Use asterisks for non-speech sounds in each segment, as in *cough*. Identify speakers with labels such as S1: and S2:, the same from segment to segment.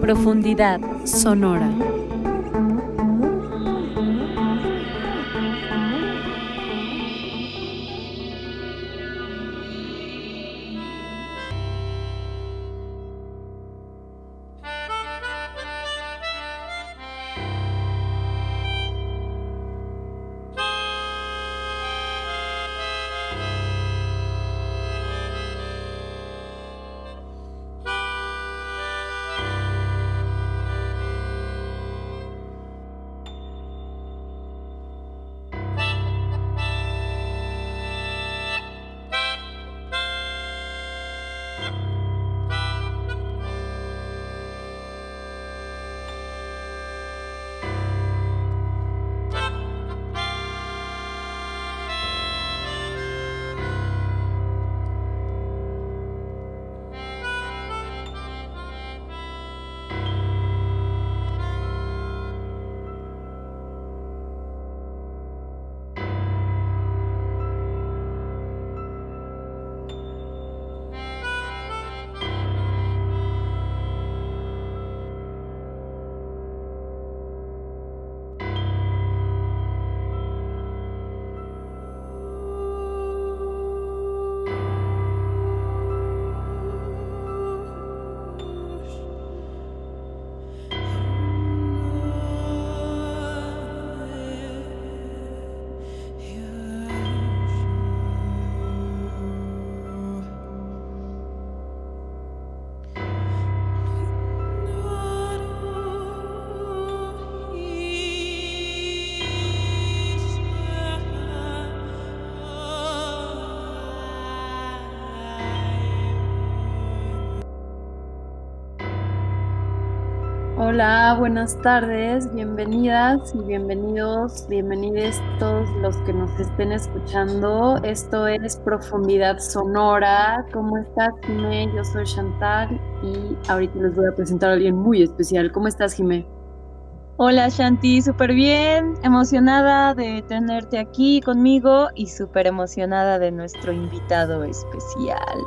S1: Profundidad sonora.
S2: Hola, buenas tardes, bienvenidas y bienvenidos, bienvenidos todos los que nos estén escuchando. Esto es Profundidad Sonora. ¿Cómo estás, Jimé? Yo soy Chantal y ahorita les voy a presentar a alguien muy especial. ¿Cómo estás, Jimé?
S3: Hola, Shanti, súper bien, emocionada de tenerte aquí conmigo y súper emocionada de nuestro invitado especial.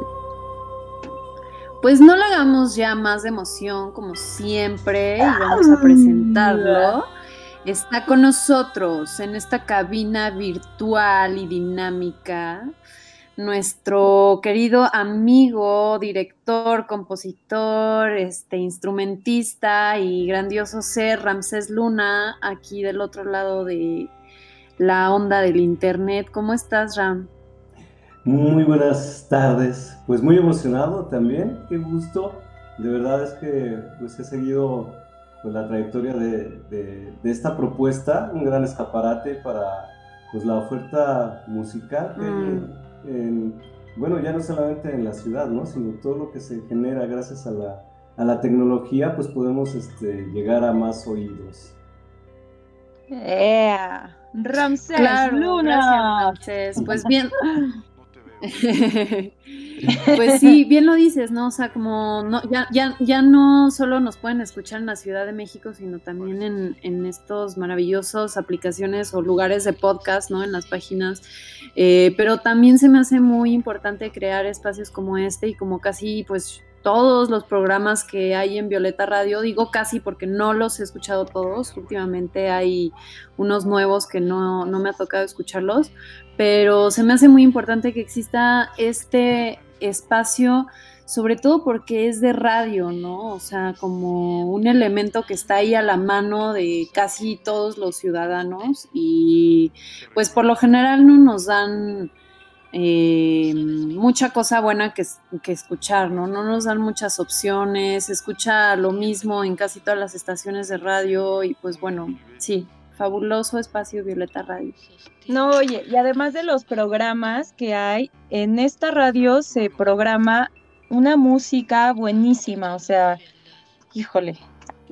S2: Pues no le hagamos ya más de emoción como siempre y vamos a presentarlo. Está con nosotros en esta cabina virtual y dinámica nuestro querido amigo, director, compositor, este instrumentista y grandioso ser Ramsés Luna, aquí del otro lado de la onda del internet. ¿Cómo estás, Ram?
S4: Muy buenas tardes, pues muy emocionado también, qué gusto. De verdad es que pues he seguido pues, la trayectoria de, esta propuesta, un gran escaparate para pues la oferta musical mm. bueno, ya no solamente en la ciudad, ¿no? sino todo lo que se genera gracias a la, a la tecnología, pues podemos este, llegar a más oídos.
S3: Yeah. Ramsés Luna.
S2: Pues bien, *laughs* *laughs* pues sí, bien lo dices, ¿no? O sea, como no, ya, ya, ya no solo nos pueden escuchar en la Ciudad de México, sino también en, en estos maravillosos aplicaciones o lugares de podcast, ¿no? En las páginas. Eh, pero también se me hace muy importante crear espacios como este y como casi, pues, todos los programas que hay en Violeta Radio, digo casi porque no los he escuchado todos, últimamente hay unos nuevos que no, no me ha tocado escucharlos, pero se me hace muy importante que exista este espacio, sobre todo porque es de radio, ¿no? O sea, como un elemento que está ahí a la mano de casi todos los ciudadanos y pues por lo general no nos dan eh, mucha cosa buena que, que, escuchar, ¿no? No nos dan muchas opciones, se escucha lo mismo en casi todas las estaciones de radio y pues bueno, sí, fabuloso espacio Violeta Radio.
S3: No, oye, y además de los programas que hay, en esta radio se programa una música buenísima, o sea, híjole,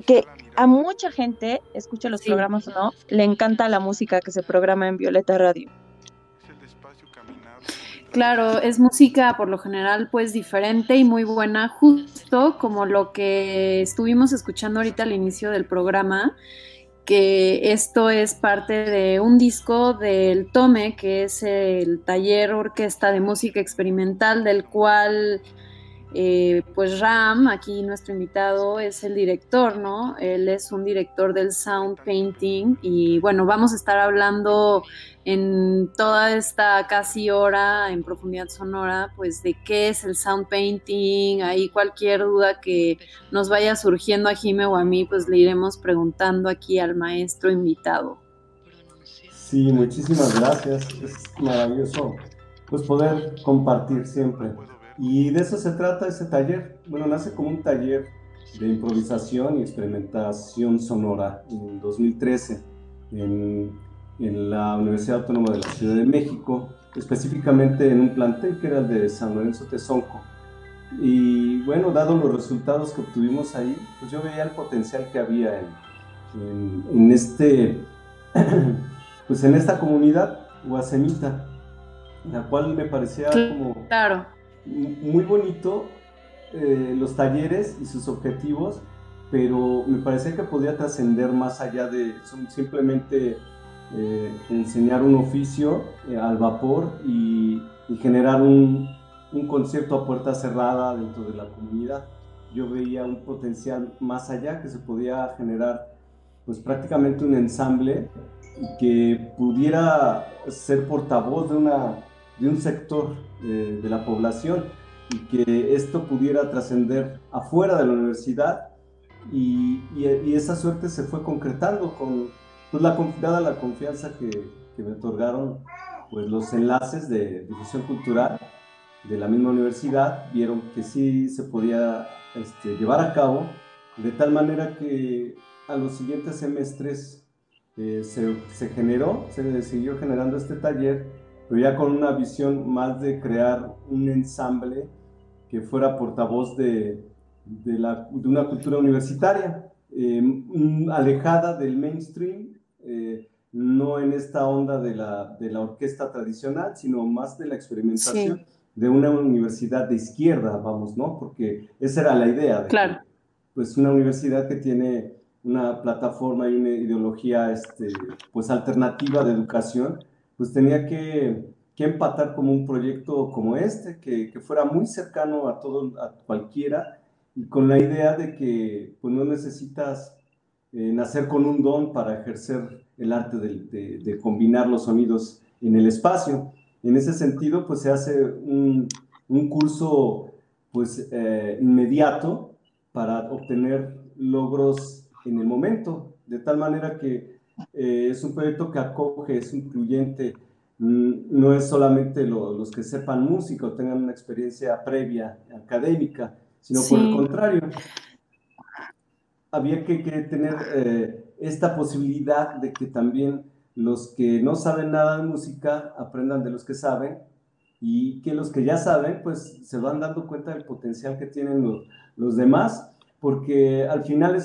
S3: que a mucha gente, escuche los programas o no, le encanta la música que se programa en Violeta Radio.
S2: Claro, es música por lo general pues diferente y muy buena, justo como lo que estuvimos escuchando ahorita al inicio del programa que esto es parte de un disco del Tome, que es el taller orquesta de música experimental, del cual eh, pues Ram, aquí nuestro invitado, es el director, ¿no? Él es un director del sound painting y bueno, vamos a estar hablando en toda esta casi hora en profundidad sonora, pues de qué es el sound painting, ahí cualquier duda que nos vaya surgiendo a Jime o a mí, pues le iremos preguntando aquí al maestro invitado.
S4: Sí, muchísimas gracias, es maravilloso pues poder compartir siempre. Y de eso se trata ese taller. Bueno, nace como un taller de improvisación y experimentación sonora en 2013 en, en la Universidad Autónoma de la Ciudad de México, específicamente en un plantel que era el de San Lorenzo Tezonco. Y bueno, dado los resultados que obtuvimos ahí, pues yo veía el potencial que había en, en, este, *clears throat* pues en esta comunidad guasemita, la cual me parecía como
S2: claro
S4: muy bonito eh, los talleres y sus objetivos, pero me parecía que podía trascender más allá de simplemente eh, enseñar un oficio eh, al vapor y, generar un, un, concierto a puerta cerrada dentro de la comunidad. Yo veía un potencial más allá que se podía generar pues prácticamente un ensamble que pudiera ser portavoz de una de un sector eh, de la población y que esto pudiera trascender afuera de la universidad y, y, esa suerte se fue concretando con pues, la, dada la confianza que, que, me otorgaron pues los enlaces de difusión cultural de la misma universidad vieron que sí se podía este, llevar a cabo de tal manera que a los siguientes semestres eh, se, se generó, se siguió generando este taller pero ya con una visión más de crear un ensamble que fuera portavoz de, de, la, de una cultura universitaria, eh, alejada del mainstream, eh, no en esta onda de la, de la, orquesta tradicional, sino más de la experimentación de una universidad de izquierda, vamos, ¿no? Porque esa era la idea. De
S2: claro.
S4: pues una universidad que tiene una plataforma y una ideología este, pues alternativa de educación, pues tenía que, empatar como un proyecto como este, que, fuera muy cercano a todo, a cualquiera, y con la idea de que pues, no necesitas eh, nacer con un don para ejercer el arte de, combinar los sonidos en el espacio. En ese sentido, pues se hace un, un curso pues eh, inmediato para obtener logros en el momento, de tal manera que eh, es un proyecto que acoge, es incluyente, mm, no es solamente los que sepan música o tengan una experiencia previa académica, sino por el contrario, había que, tener eh, esta posibilidad de que también los que no saben nada de música aprendan de los que saben y que los que ya saben pues se van dando cuenta del potencial que tienen los, los demás porque al final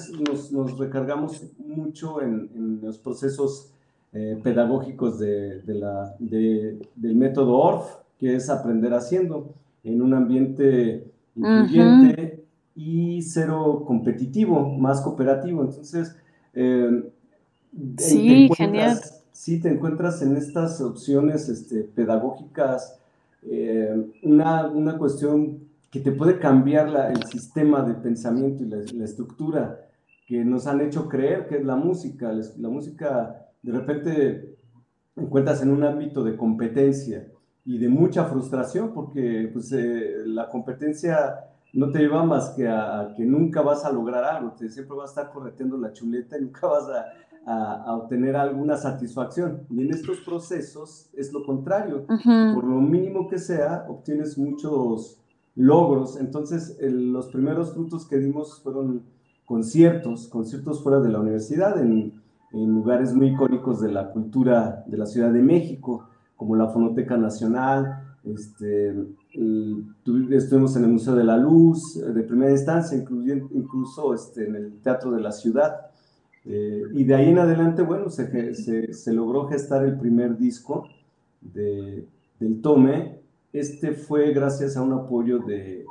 S4: nos, recargamos mucho en, los procesos eh, pedagógicos de, la, del método ORF, que es aprender haciendo en un ambiente incluyente y cero competitivo, más cooperativo. Entonces, eh,
S2: sí, genial.
S4: Sí, te encuentras en estas opciones este, pedagógicas eh, una, una cuestión que te puede cambiar el sistema de pensamiento y la, estructura que nos han hecho creer que es la música. La, música de repente encuentras en un ámbito de competencia y de mucha frustración porque pues, eh, la competencia no te lleva más que a, que nunca vas a lograr algo, te, siempre vas a estar correteando la chuleta y nunca *laughs* vas a, a, obtener alguna satisfacción. Y en estos procesos es lo contrario, por lo mínimo que sea, obtienes muchos logros. Entonces, los primeros frutos que dimos fueron conciertos, conciertos fuera de la universidad, en, lugares muy icónicos de la cultura de la Ciudad de México, como la Fonoteca Nacional, este, estuvimos en el Museo de la Luz de primera instancia, incluso este, en el Teatro de la Ciudad. Eh, y de ahí en adelante, bueno, se, logró gestar el primer disco de, del Tome, este fue gracias a un apoyo de,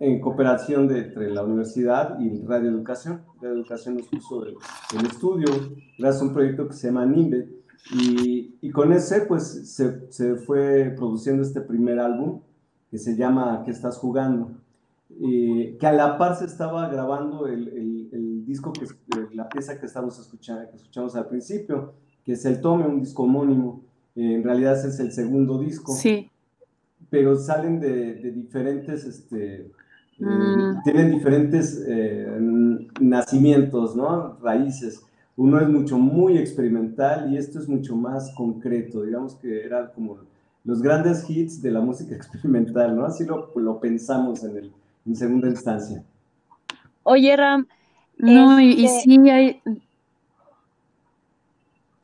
S4: en cooperación de, entre la universidad y Radio Educación. Radio Educación nos puso el, estudio gracias a un proyecto que se llama NIMBE y, y con ese pues se, se, fue produciendo este primer álbum que se llama ¿Qué estás jugando? que a la par se estaba grabando el, el, disco, que la pieza que estamos escuchando, que escuchamos al principio, que es el Tome, un disco homónimo. Eh, en realidad es el segundo disco.
S2: Sí.
S4: Pero salen de, de diferentes, este, eh, mm. tienen diferentes eh, nacimientos, ¿no? Raíces. Uno es mucho, muy experimental y esto es mucho más concreto. Digamos que era como los grandes hits de la música *laughs* experimental, ¿no? Así lo, lo pensamos en el, en segunda instancia.
S3: Oye, Ram.
S2: No, y, este, sí hay.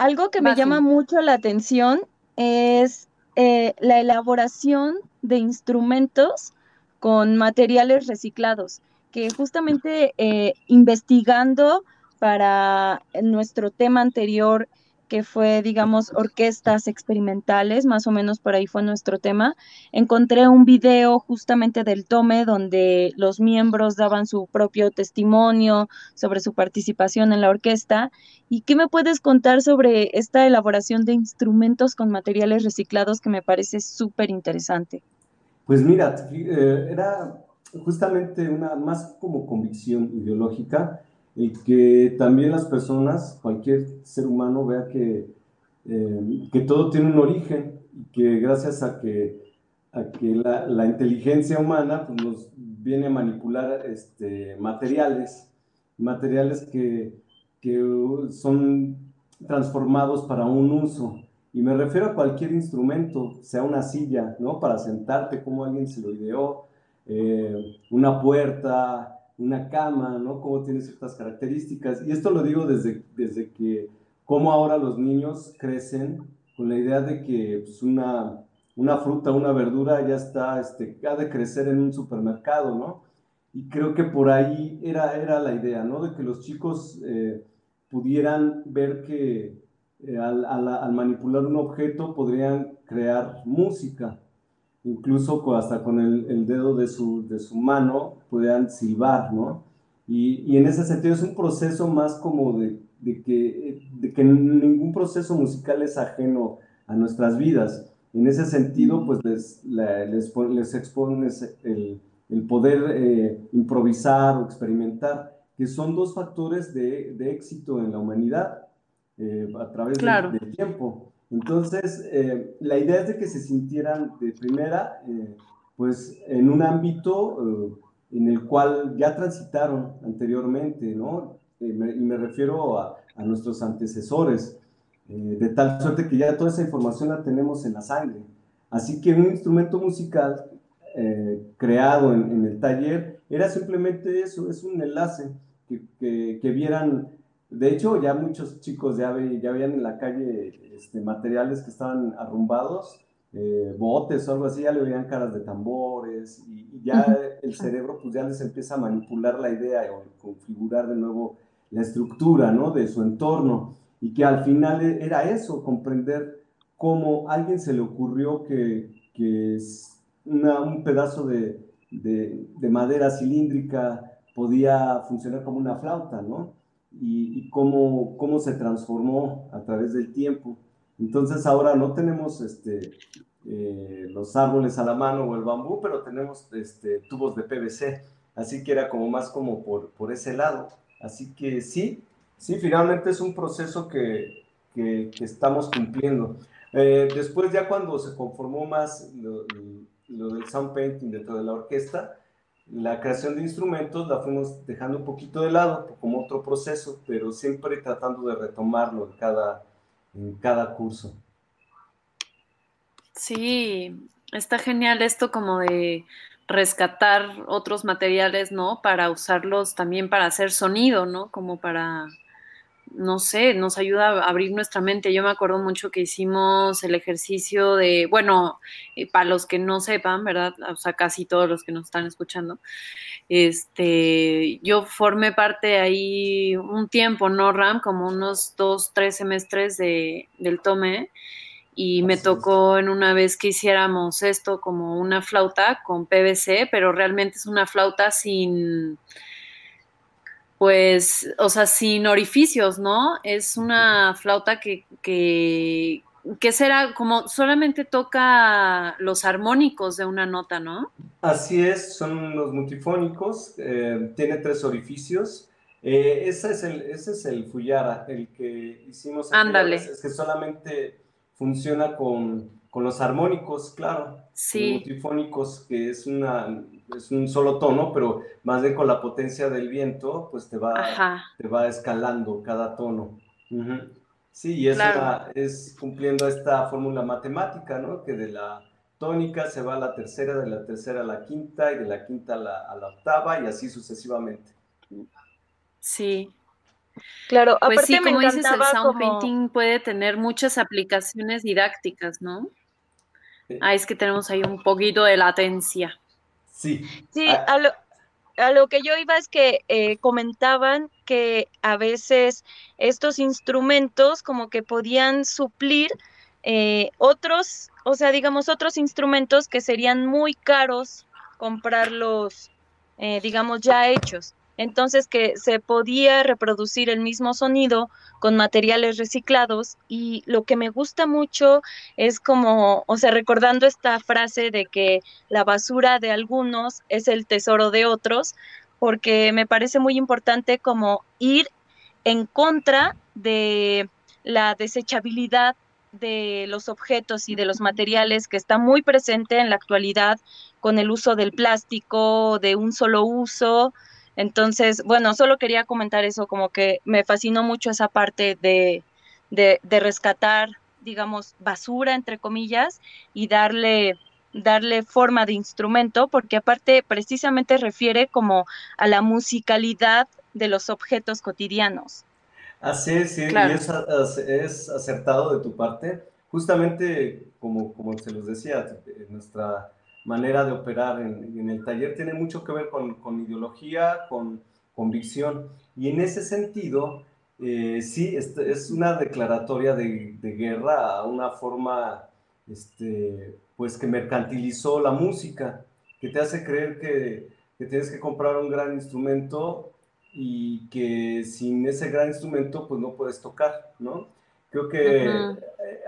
S3: Algo que me llama mucho la atención es eh, la elaboración de instrumentos con materiales reciclados, que justamente eh, investigando para nuestro tema anterior que fue, digamos, orquestas experimentales, más o menos por ahí fue nuestro tema, encontré un video justamente del Tome donde los miembros daban su propio testimonio sobre su participación en la orquesta. ¿Y qué me puedes contar sobre esta elaboración de instrumentos con materiales reciclados que me parece súper interesante?
S4: Pues mira, eh, era justamente una más como convicción ideológica y que también las personas, cualquier ser humano vea que, eh, que todo tiene un origen y que gracias a que, a que la, la inteligencia humana pues, nos viene a manipular este, materiales, materiales que, que son transformados para un uso. Y me refiero a cualquier instrumento, sea una silla, ¿no? Para sentarte, como alguien se lo ideó, eh, una puerta, una cama, ¿no? Cómo tiene ciertas características. Y esto lo digo desde, desde que, cómo ahora los niños crecen con la idea de que pues, una, una fruta, una verdura ya está, este, ha de crecer en un supermercado, ¿no? Y creo que por ahí era, era la idea, ¿no? De que los chicos eh, pudieran ver que eh, al, al manipular un objeto podrían crear música incluso hasta con el, dedo de su, de su, mano podían silbar, ¿no? Y, y, en ese sentido es un proceso más como de, de, que, de que ningún proceso musical es ajeno a nuestras vidas. En ese sentido, pues les, les, les expones el, el poder eh, improvisar o experimentar, que son dos factores de, de éxito en la humanidad eh, a través del tiempo. Entonces, eh, la idea es de que se sintieran de primera, eh, pues en un ámbito eh, en el cual ya transitaron anteriormente, ¿no? y me refiero a, nuestros antecesores, de tal suerte que ya toda esa información la tenemos en la sangre. Así que un instrumento musical creado en, en, el taller era simplemente eso, es un enlace que, que, que vieran de hecho, ya muchos chicos ya, ya veían en la calle este, materiales que estaban arrumbados, eh, botes o algo así, ya le veían caras de tambores y, ya el cerebro pues ya les empieza a manipular la idea o configurar de nuevo la estructura ¿no? de su entorno y que al final e, era eso, comprender cómo a alguien se le ocurrió que, que un pedazo de, de, de madera cilíndrica podía funcionar como una flauta, ¿no? Y, cómo, cómo se transformó a través del tiempo. Entonces ahora no tenemos este, eh, los árboles a la mano o el bambú, pero tenemos este, tubos de PVC, así que era como más como por, por ese lado. Así que sí, sí, finalmente es un proceso que, que, estamos cumpliendo. Eh, después ya cuando se conformó más lo, lo, del sound painting dentro de la orquesta, la creación de instrumentos la fuimos dejando un poquito de lado como otro proceso, pero siempre tratando de retomarlo en cada, en cada curso.
S2: Sí, está genial esto como de rescatar otros materiales, ¿no? Para usarlos también para hacer sonido, ¿no? Como para no sé, nos ayuda a abrir nuestra mente. Yo me acuerdo mucho que hicimos el ejercicio de, bueno, eh, para los que no sepan, ¿verdad? O sea, casi todos los que nos están escuchando, este, yo formé parte ahí un tiempo, ¿no, Ram? Como unos dos, tres semestres de, del tome. y me tocó en una vez que hiciéramos esto como una flauta con PVC, pero realmente es una flauta sin, pues, o sea, sin orificios, ¿no? Es una flauta que, que, que será como solamente toca los armónicos de una nota, ¿no?
S4: Así es, son los multifónicos, eh, tiene tres orificios. Eh, ese, es el, ese es el Fuyara, el que hicimos.
S2: Ándale.
S4: Es que solamente funciona con, con los armónicos, claro.
S2: Sí.
S4: multifónicos, que es, una, es un solo tono, pero más bien con la potencia del viento, pues te va, te va escalando cada tono. Sí, y es, es cumpliendo esta fórmula matemática, ¿no? Que de la tónica se va a la tercera, de la tercera a la quinta, y de la quinta a la, a la octava, y así sucesivamente.
S2: Sí.
S3: Claro,
S2: pues
S3: aparte
S2: sí, como
S3: me
S2: dices, el sound
S3: como...
S2: painting puede tener muchas aplicaciones didácticas, ¿no? Ah, es que tenemos ahí un poquito de latencia.
S4: Sí.
S3: Sí,
S4: Ah,
S3: a lo, a lo que yo iba es que eh, comentaban que a veces estos instrumentos como que podían suplir eh, otros, o sea, digamos, otros instrumentos que serían muy caros comprarlos, eh, digamos, ya hechos. Entonces que se podía reproducir el mismo sonido con materiales reciclados y lo que me gusta mucho es como, o sea, recordando esta frase de que la basura de algunos es el tesoro de otros, porque me parece muy importante como ir en contra de la desechabilidad de los objetos y de los materiales que está muy presente en la actualidad con el uso del plástico, de un solo uso, entonces, bueno, solo quería comentar eso, como que me fascinó mucho esa parte de, de, de rescatar, digamos, basura, entre comillas, y darle darle forma de instrumento, porque aparte precisamente refiere como a la musicalidad de los objetos cotidianos.
S4: Así es, sí,
S2: Claro.
S4: y es acertado de tu parte. Justamente, como, como se los decía, eh, nuestra manera de operar en, el taller tiene mucho que ver con, con ideología, con convicción. Y en ese sentido, eh, sí, este, es una declaratoria de, de guerra a una forma, este, pues, que mercantilizó la música, que te hace creer que, que tienes que comprar un gran instrumento y que sin ese gran instrumento pues no puedes tocar, ¿no? Creo que eh,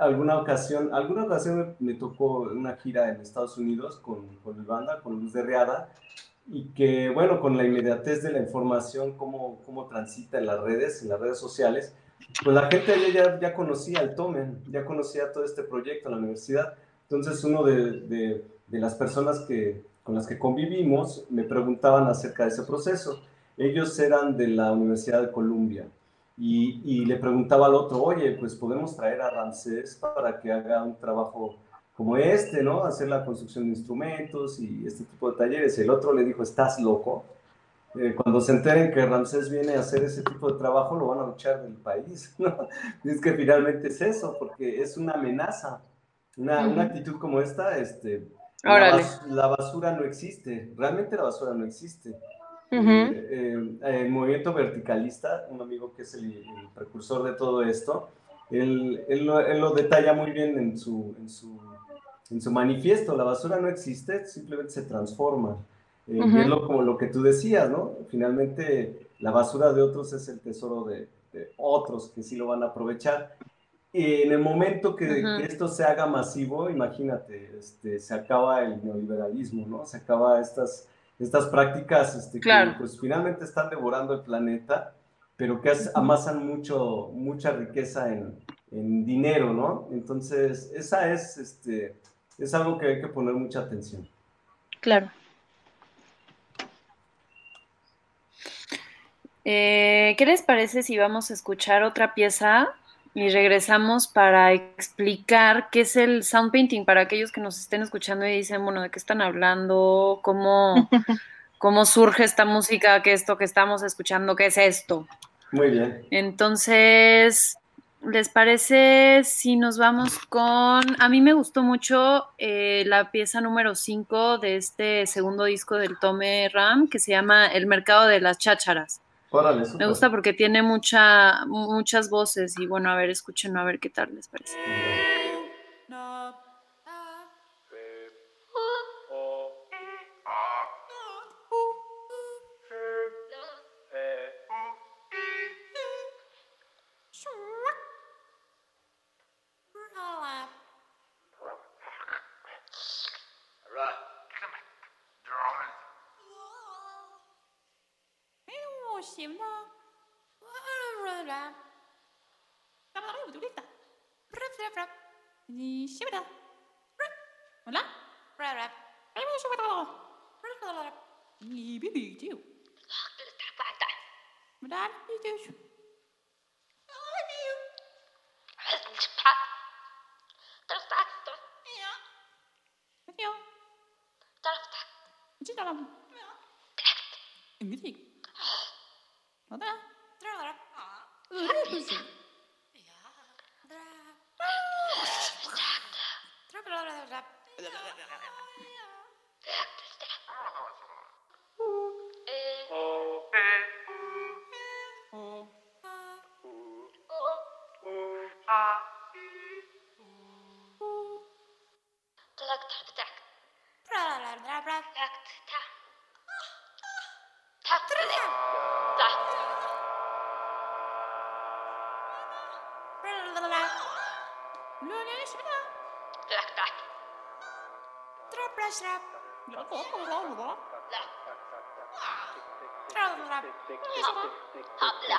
S4: alguna ocasión, alguna ocasión me, me tocó una gira en Estados Unidos con, con mi banda, con Luz de Riada, y que bueno, con la inmediatez de la información, cómo, cómo transita en las redes, en las redes sociales, pues la gente ya, ya conocía el Tomen, ya conocía todo este proyecto en la universidad. Entonces uno de, de, de las personas que, con las que convivimos me preguntaban acerca de ese proceso. Ellos eran de la Universidad de Columbia y, y, le preguntaba al otro, oye, pues podemos traer a Ramsés para que haga un trabajo como este, ¿no? Hacer la construcción de instrumentos y este tipo de talleres. El otro le dijo, ¿estás loco? Eh, cuando se enteren que Ramsés viene a hacer ese tipo de trabajo, lo van a echar del país, *laughs* ¿no? Y es que finalmente es eso, porque es una amenaza. Una, uh -huh. una actitud como esta, este, la, bas la, basura no existe, realmente la basura no existe. Uh -huh. eh, eh, el movimiento verticalista, un amigo que es el, el precursor de todo esto, él, él, lo, él, lo, detalla muy bien en su, en, su, en su manifiesto, la basura no existe, simplemente se transforma. Uh -huh. Lo, como lo que tú decías, ¿no? Finalmente la basura de otros es el tesoro de, de otros que sí lo van a aprovechar. Y en el momento que, uh -huh. que, esto se haga masivo, imagínate, este, se acaba el neoliberalismo, ¿no? Se acaba estas, estas prácticas este,
S2: claro.
S4: que pues, finalmente están devorando el planeta, pero que amasan mucho, mucha riqueza en, en dinero, ¿no? Entonces, esa es, este, es algo que hay que poner mucha atención.
S3: Claro.
S2: Eh, ¿Qué les parece si vamos a escuchar otra pieza y regresamos para explicar qué es el sound painting para aquellos que nos estén escuchando y dicen, bueno, ¿de qué están hablando? ¿Cómo, *laughs* cómo surge esta música? ¿Qué es esto que estamos escuchando? ¿Qué es esto?
S4: Muy bien.
S2: Entonces, ¿les parece si nos vamos con... A mí me gustó mucho eh, la pieza número 5 de este segundo disco del Tome Ram, que se llama El Mercado de las Chácharas.
S4: Órale,
S2: Me gusta porque tiene mucha, muchas voces y bueno, a ver, escuchen a ver qué tal les parece.
S3: 行吗？干
S2: 嘛我
S5: 努力的？你行不得？我啦？哎，我说不到。你别别叫。我啦，你就是。Habla.
S6: Habla.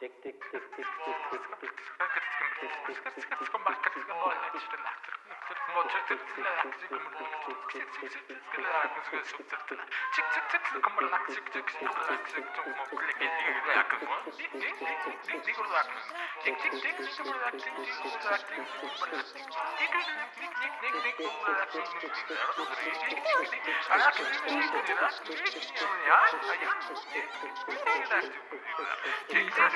S7: Tik tik tik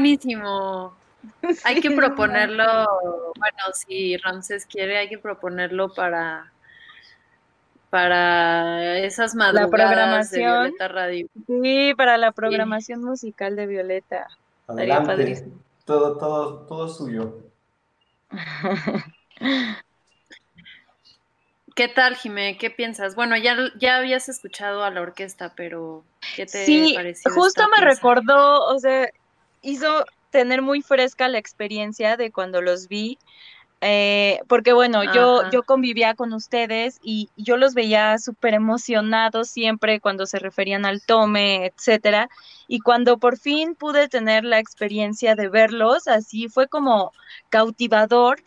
S2: Buenísimo. Hay que proponerlo, bueno, si Ramses quiere, hay que proponerlo para para esas madrugadas
S3: La programación.
S2: de Violeta Radio.
S3: Sí, para la programación musical de Violeta.
S4: Adelante.
S3: padrísimo.
S4: Todo, todo, todo suyo. *laughs*
S2: ¿Qué tal, Jimé? ¿Qué piensas? Bueno, ya, ya habías escuchado a la orquesta, pero ¿qué te
S3: Sí,
S2: pareció?
S3: justo me
S2: pieza?
S3: recordó, o sea, hizo tener muy fresca la experiencia de cuando los vi, eh, porque bueno, yo,
S2: Ajá.
S3: yo convivía con ustedes y yo los veía súper emocionados siempre cuando se referían al tome, etcétera, y cuando por fin pude tener la experiencia de verlos, así fue como cautivador,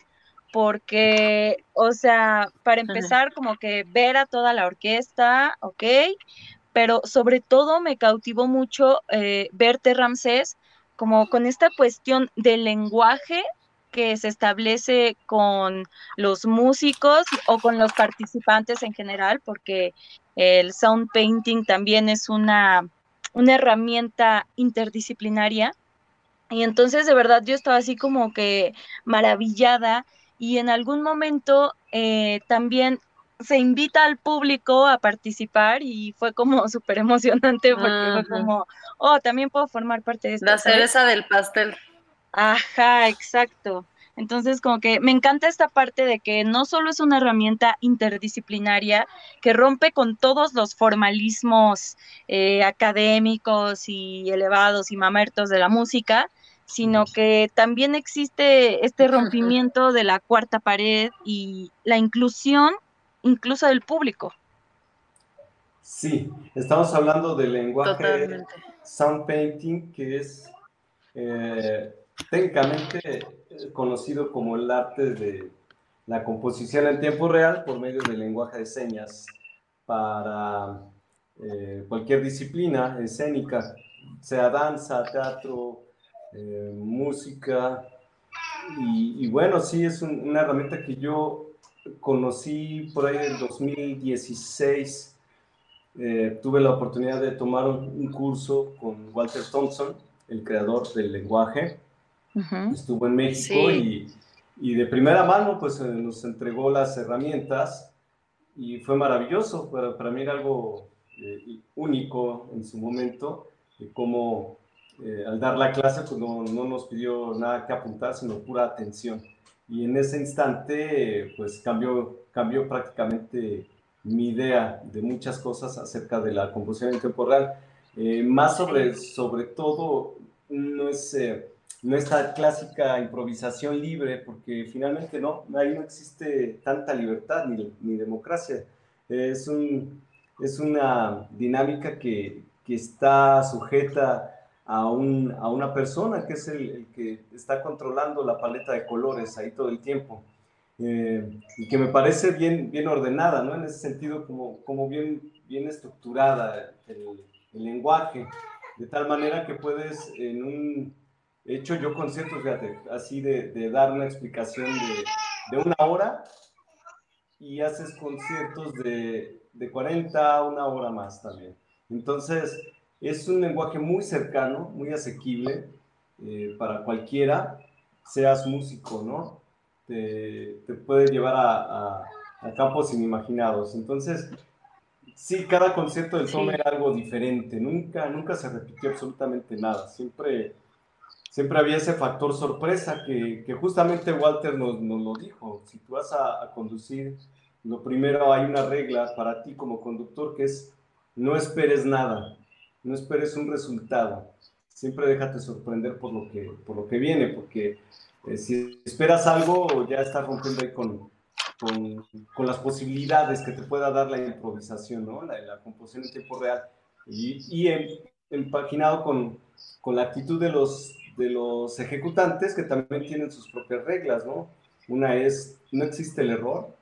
S3: porque, o sea, para empezar, como que ver a toda la orquesta, ¿ok? pero sobre todo me cautivó mucho eh, verte, Ramsés, como con esta cuestión del lenguaje que se establece con los músicos o con los participantes en general, porque el sound painting también es una, una herramienta interdisciplinaria. Y entonces de verdad yo estaba así como que maravillada y en algún momento eh, también se invita al público a participar y fue como *laughs* súper emocionante porque
S2: Ajá.
S3: fue como, oh, también puedo formar parte de esto.
S2: La
S3: ¿sabes?
S2: cereza del pastel.
S3: Ajá, exacto. Entonces, como que me encanta esta parte de que no solo es una herramienta interdisciplinaria que rompe con todos los formalismos eh, académicos y elevados y mamertos de la música, sino que también existe este rompimiento de la cuarta pared y la inclusión incluso del público.
S4: Sí, estamos hablando del lenguaje
S2: Totalmente.
S4: sound painting, que es eh, técnicamente eh, conocido como el arte de la composición en tiempo real por medio del lenguaje de señas para eh, cualquier disciplina escénica, sea danza, teatro, eh, música. Y, y bueno, sí, es un- una herramienta que yo conocí por ahí en 2016. Eh, tuve la oportunidad de tomar un, un curso con Walter Thompson, el creador del lenguaje.
S3: Ujú.
S4: Estuvo en México
S2: Sí.
S4: y, y de primera mano pues eh, nos entregó las herramientas y fue maravilloso. Para, para mí era algo eh, único en su momento, de cómo eh, al dar la clase pues no, no nos pidió nada que apuntar, sino pura atención. Y en ese instante eh, pues cambió, cambió prácticamente mi idea de muchas cosas acerca de la composición en tiempo real. Eh, más sobre, sobre todo, no es, eh, no esta clásica improvisación libre, porque finalmente no, ahí no existe tanta libertad ni, ni democracia. Es, un, es una dinámica que, que está sujeta a, un, a una persona que es el, que está controlando la paleta de colores ahí todo el tiempo. Eh, y que me parece bien, bien ordenada, ¿no? En ese sentido, como, como bien, bien estructurada el, lenguaje, de tal manera que puedes en un... He hecho yo conciertos, fíjate, así de, de dar una explicación de, de una hora y haces conciertos de, de 40 a una hora más también. Entonces, es un lenguaje muy cercano, muy asequible eh, para cualquiera, seas músico, ¿no? Te, te puede llevar a, a, a, campos inimaginados. Entonces, sí, cada concierto del Tome sí. era algo diferente, nunca, nunca se repitió absolutamente nada, siempre, siempre había ese factor sorpresa que, que justamente Walter nos, nos, lo dijo, si tú vas a, a conducir, lo primero hay una regla para ti como conductor que es no esperes nada, no esperes un resultado, siempre déjate sorprender por lo que, por lo que viene, porque eh, si esperas algo ya estás rompiendo ahí con, con, con, las posibilidades que te pueda dar la improvisación, ¿no? la, composición en tiempo real, y, y en, empaginado con, con la actitud de los, de los ejecutantes que también tienen sus propias reglas, ¿no? Una es, no existe el error,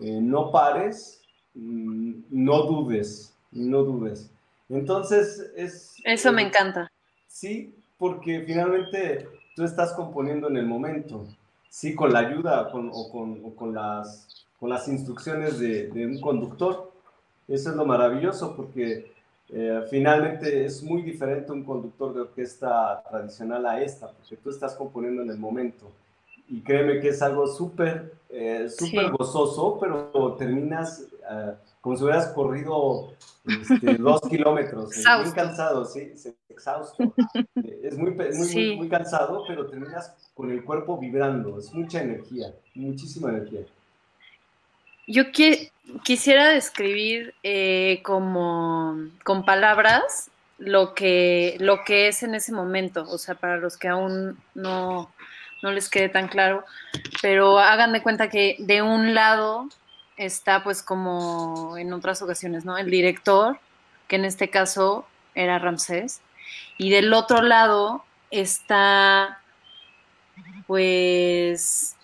S4: eh, no pares, mm, no dudes, no dudes. Entonces es...
S2: Eso me encanta.
S4: Sí, porque finalmente tú estás componiendo en el momento, sí, con la ayuda o, con, las, con las instrucciones de, un conductor. Eso es lo maravilloso porque eh, finalmente es muy diferente un conductor de orquesta tradicional a esta, porque tú estás componiendo en el momento. Y créeme que es algo súper, eh, súper gozoso, pero terminas eh, como si hubieras corrido este, *laughs* dos kilómetros, muy cansado, sí, exhausto. *laughs* Es muy, muy, muy, cansado, pero terminas con el cuerpo vibrando, es mucha energía, muchísima energía.
S2: Yo quisiera describir eh, como con palabras lo que, lo que es en ese momento, o sea, para los que aún no, no les quede tan claro, pero hagan de cuenta que de un lado está pues como en otras ocasiones, ¿no? El director, que en este caso era Ramsés, y del otro lado está pues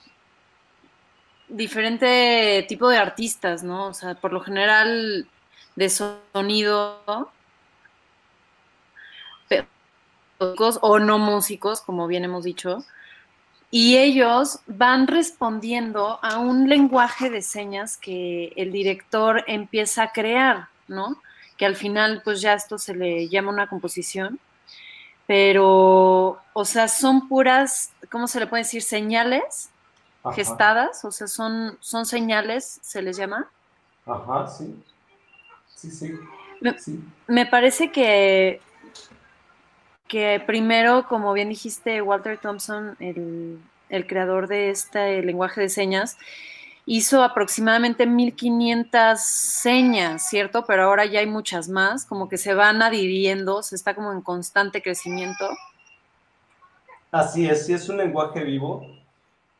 S2: diferente tipo de artistas, ¿no? O sea, por lo general de sonido o no músicos, como bien hemos dicho, y ellos van respondiendo a un lenguaje de señas que el director empieza a crear, ¿no? Que al final, pues ya esto se le llama una composición, pero, o sea, son puras, ¿cómo se le puede decir? Señales gestadas, o sea, son, son señales, se les llama.
S4: Ajá, sí. Sí, sí.
S2: me parece que que primero, como bien dijiste, Walter Thompson, el, creador de este lenguaje de señas, hizo aproximadamente 1500 señas, ¿cierto? Pero ahora ya hay muchas más, como que se van adhiriendo, se está como en constante crecimiento.
S4: Así es, sí es un lenguaje vivo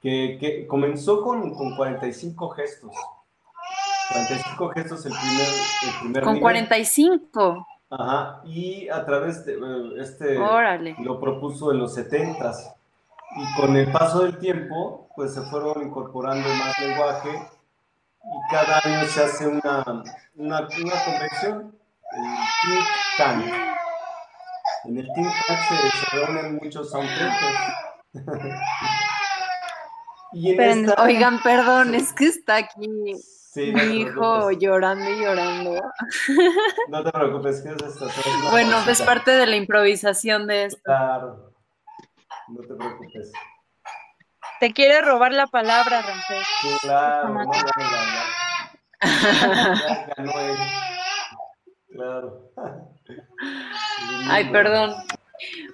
S4: que, comenzó con, 45 gestos. 45 gestos el primer, el primer
S2: Con 45.
S4: Ajá, y a través de este lo propuso en los 70 y con el paso del tiempo pues se fueron incorporando más lenguaje y cada año se hace una, una, una convención, el Think Tank. En el Think Tank se, reúnen muchos soundtrackers. *laughs*
S2: Oigan, perdón, es que está aquí mi hijo llorando y llorando.
S4: No te preocupes, que es esto.
S2: Bueno, es parte de la improvisación de esto.
S4: Claro. No te preocupes.
S3: Te quiere robar la palabra, Ramsés.
S4: Claro, no, él. Claro.
S2: Ay, perdón.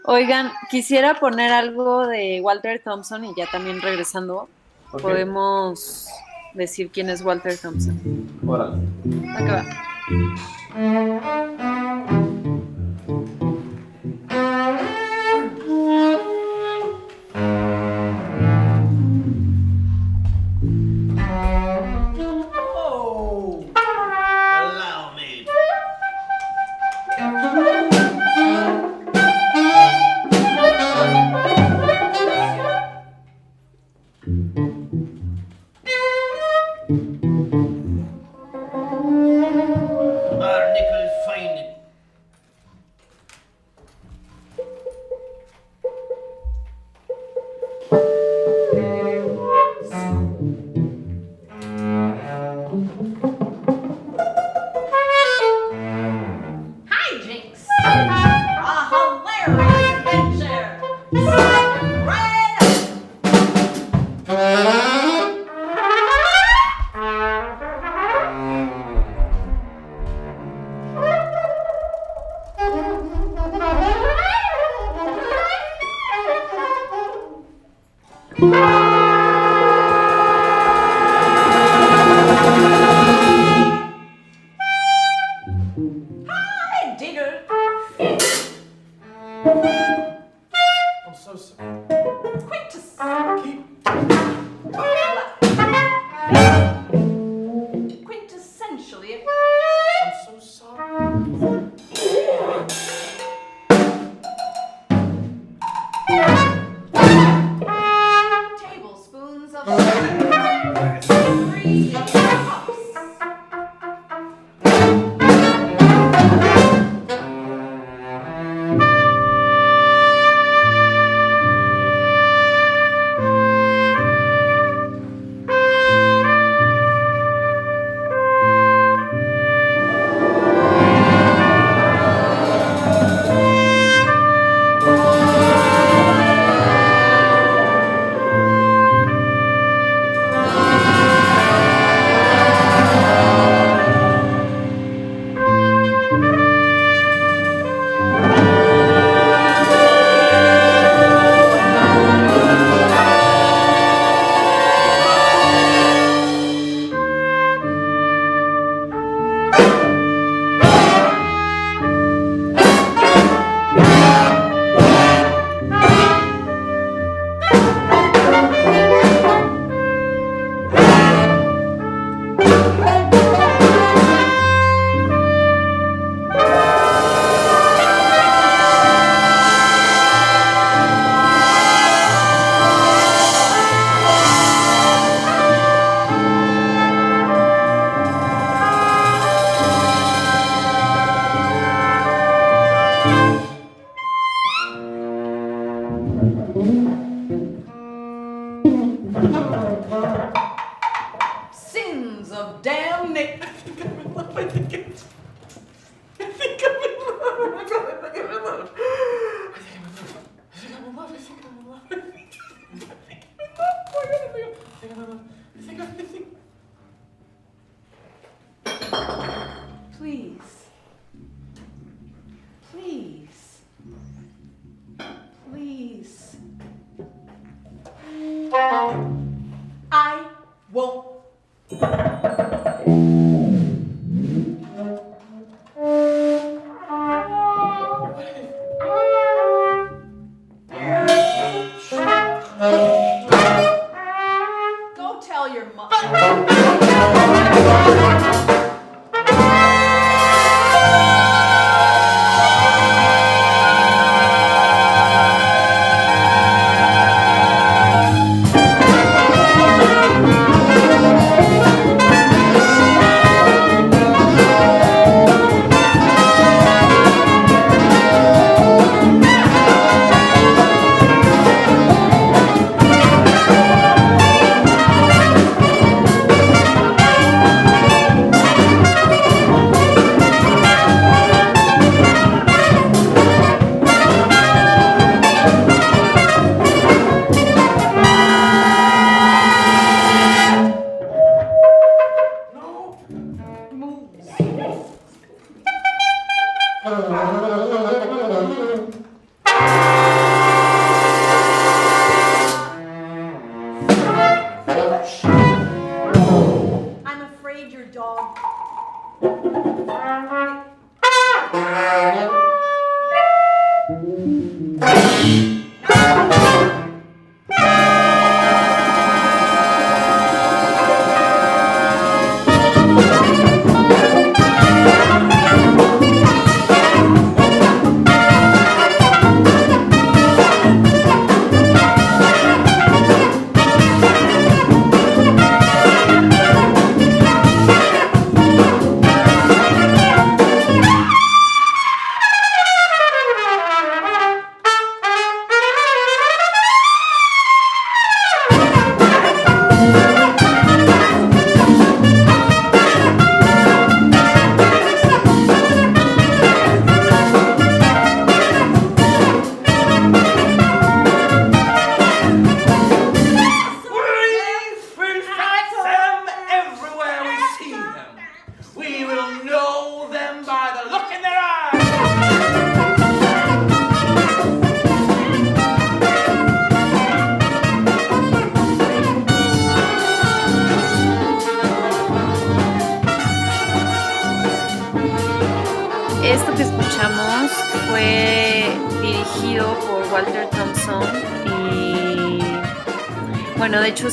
S2: Oigan, quisiera poner algo de Walter Thompson y ya también regresando, podemos decir quién es Walter Thompson.
S4: Órale.
S2: Acá va. so sorry.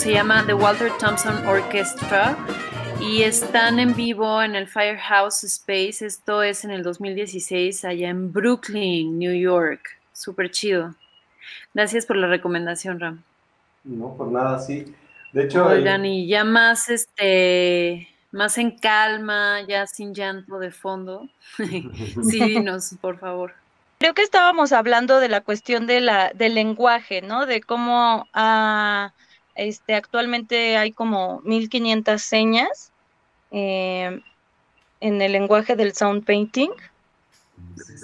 S2: Se llama The Walter Thompson Orchestra y están en vivo en el Firehouse Space. Esto es en el 2016 allá en Brooklyn, New York. Súper chido. Gracias por la recomendación, Ram.
S4: No, por nada, sí. De hecho,
S2: Oigan, y ya más este más en calma, ya sin llanto de fondo. *laughs* sí, dinos, por favor.
S3: Creo que estábamos hablando de la cuestión de la, del lenguaje, ¿no? De cómo ah, este, actualmente hay como 1500 señas eh, en el lenguaje del sound painting.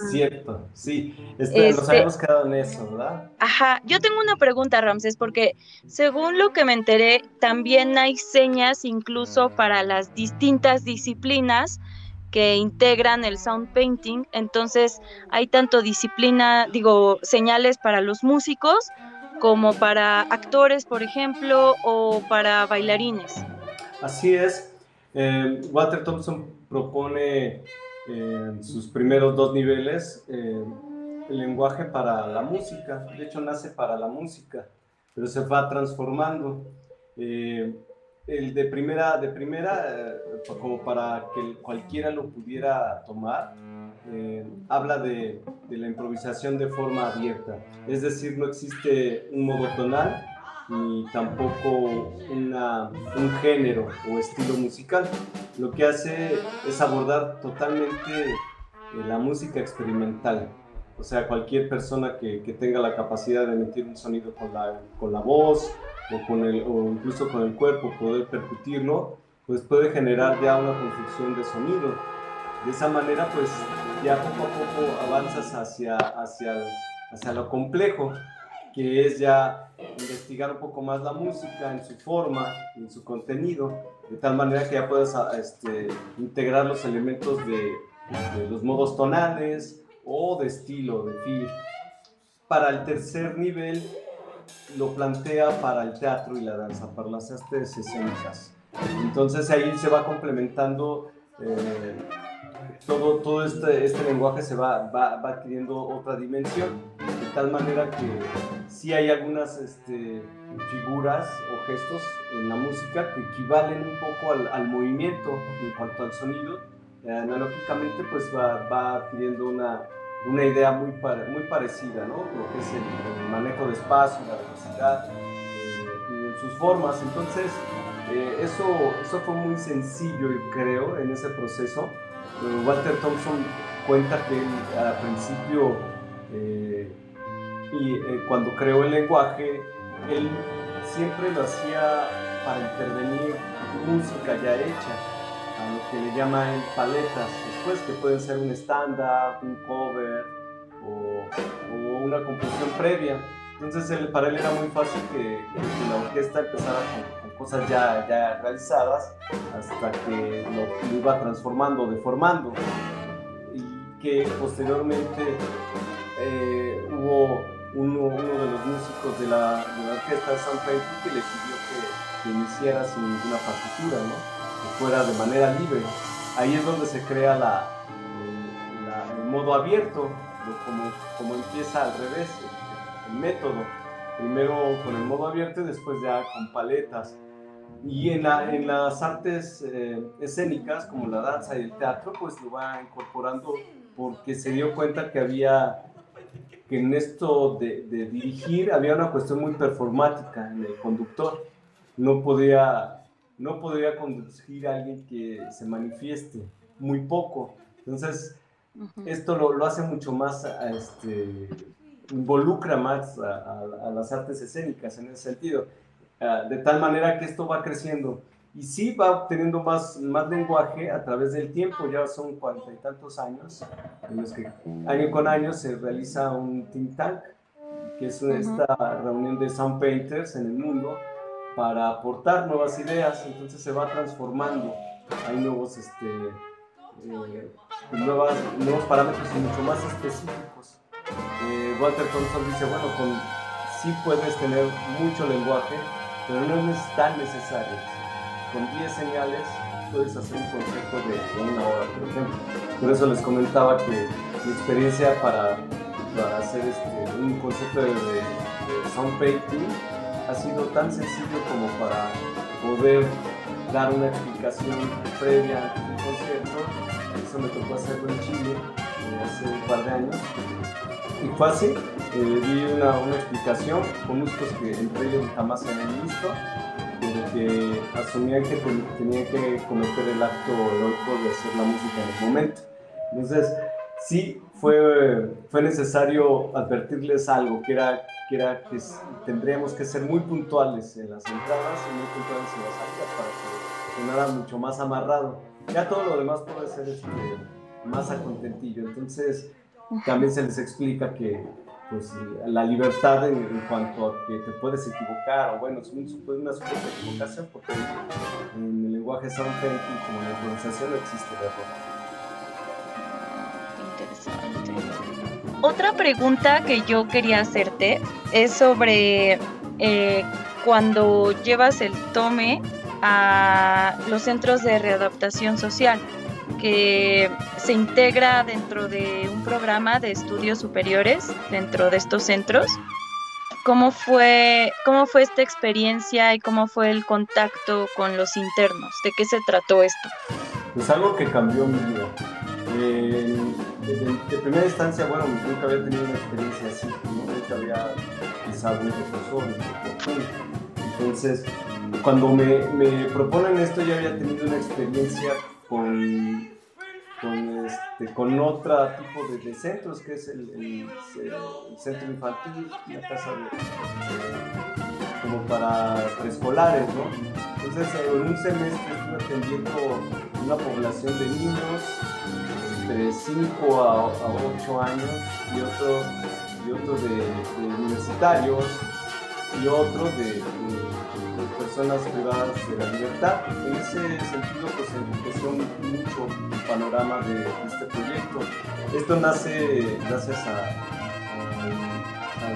S4: cierto, sí. Este, Nos
S3: Este-
S4: habíamos quedado en eso, ¿verdad?
S3: Ajá, yo tengo una pregunta, Ramses, porque según lo que me enteré, también hay señas incluso para las distintas disciplinas que integran el sound painting. Entonces, hay tanto disciplina, digo, señales para los músicos como para actores, por ejemplo, o para bailarines.
S4: Así es. Eh, Walter Thompson propone eh, sus primeros dos niveles eh, el lenguaje para la música. De hecho, nace para la música, pero se va transformando. Eh, el de primera, de primera eh, como para que cualquiera lo pudiera tomar, eh, habla de, de la improvisación de forma abierta. Es decir, no existe un modo tonal ni tampoco una- un género o estilo musical. Lo que hace es abordar totalmente eh, la música experimental. O sea, cualquier persona que, que tenga la capacidad de emitir un sonido con la, con la voz o, con el, o incluso con el cuerpo, poder percutirlo, pues puede generar ya una construcción de sonido. De esa manera, pues ya poco a poco avanzas hacia, hacia, hacia lo complejo, que es ya investigar un poco más la música en su forma, en su contenido, de tal manera que ya puedas este, integrar los elementos de, de los modos tonales o de estilo, de feel. Para el tercer nivel lo plantea para el teatro y la danza, para las artes escénicas. Entonces ahí se va complementando, eh, todo, todo este, este lenguaje se va, va, va, adquiriendo otra dimensión, de tal manera que sí hay algunas este, figuras o gestos en la música que equivalen un poco al, al movimiento en cuanto al sonido. Eh, analógicamente pues va, va adquiriendo una, una idea muy, muy parecida, ¿no? Lo que es el, manejo de espacio, la velocidad eh, y sus formas. Entonces, eh, eso, eso fue muy sencillo, creo, en ese proceso. Eh, Walter Thompson cuenta que al principio, y cuando creó el lenguaje, él siempre lo hacía para intervenir música ya hecha, a lo que le llaman paletas, después que pueden ser un stand-up, un cover o, una composición previa. Entonces para él era muy fácil que, que la orquesta empezara con, cosas ya, ya realizadas hasta que lo, iba transformando, deformando y que posteriormente eh, hubo uno, de los músicos de la, de la orquesta de San Francisco que le pidió que, que, iniciara sin ninguna partitura, ¿no? que fuera de manera libre. Ahí es donde se crea la, el modo abierto, como, como empieza al revés el, el, método. Primero con el modo abierto y después ya con paletas. Y en, la, en las artes eh, escénicas, como la danza y el teatro, pues lo va incorporando porque se dio cuenta que había que en esto de, de, dirigir había una cuestión muy performática en el conductor. No podía, no podía conducir a alguien que se manifieste muy poco. Entonces, uh -huh. esto lo, lo, hace mucho más, este, involucra más a, a, a, las artes escénicas en ese sentido. Uh, de tal manera que esto va creciendo. Y sí va obteniendo más, más lenguaje a través del tiempo, ya son cuarenta y tantos años, en los que año con año se realiza un think tank, que es uh -huh. esta reunión de sound painters en el mundo, para aportar nuevas ideas, entonces se va transformando, hay nuevos, este, eh, nuevas, nuevos parámetros y mucho más específicos. Eh, Walter Thompson dice, bueno, con, sí puedes tener mucho lenguaje, pero no es tan necesario con 10 señales puedes hacer un concepto de, una hora, por ejemplo. Por eso les comentaba que mi experiencia para, para hacer este, un concepto de, de, de sound painting ha sido tan sencillo como para poder dar una explicación previa a un concierto. Eso me tocó hacerlo en Chile hace un par de años. Y fue así, eh, di una, una, explicación con músicos que entre ellos jamás se habían visto que asumían que tenían que cometer el acto heroico de hacer la música en el momento. Entonces, sí fue, fue necesario advertirles algo, que era, que era que tendríamos que ser muy puntuales en las entradas y muy puntuales en las salidas para que sonara mucho más amarrado. Ya todo lo demás puede ser este, más a contentillo. Entonces, también se les explica que pues, la libertad en, cuanto a que te puedes equivocar, o bueno, es un, una supuesta equivocación, porque en el lenguaje sound painting, como en la improvisación, no existe
S3: error. Interesante. Otra pregunta que yo quería hacerte es sobre eh, cuando llevas el tome a los centros de readaptación social que se integra dentro de un programa de estudios superiores dentro de estos centros. ¿Cómo fue, ¿Cómo fue esta experiencia y cómo fue el contacto con los internos? ¿De qué se trató esto?
S4: Pues algo que cambió mi vida. Eh, de, de, primera instancia, bueno, nunca había tenido una experiencia así, nunca había pisado un profesor, Entonces, cuando me, me proponen esto, ya había tenido una experiencia con, con, este, con otro tipo de, centros, que es el, centro infantil, la casa de, como para preescolares, ¿no? Entonces, en un semestre estuve atendiendo una población de niños entre 5 a, 8 años y otro, y otro de, universitarios y otro de personas privadas de la libertad. En ese sentido, pues enriqueció mucho el panorama de, este proyecto. Esto nace gracias a,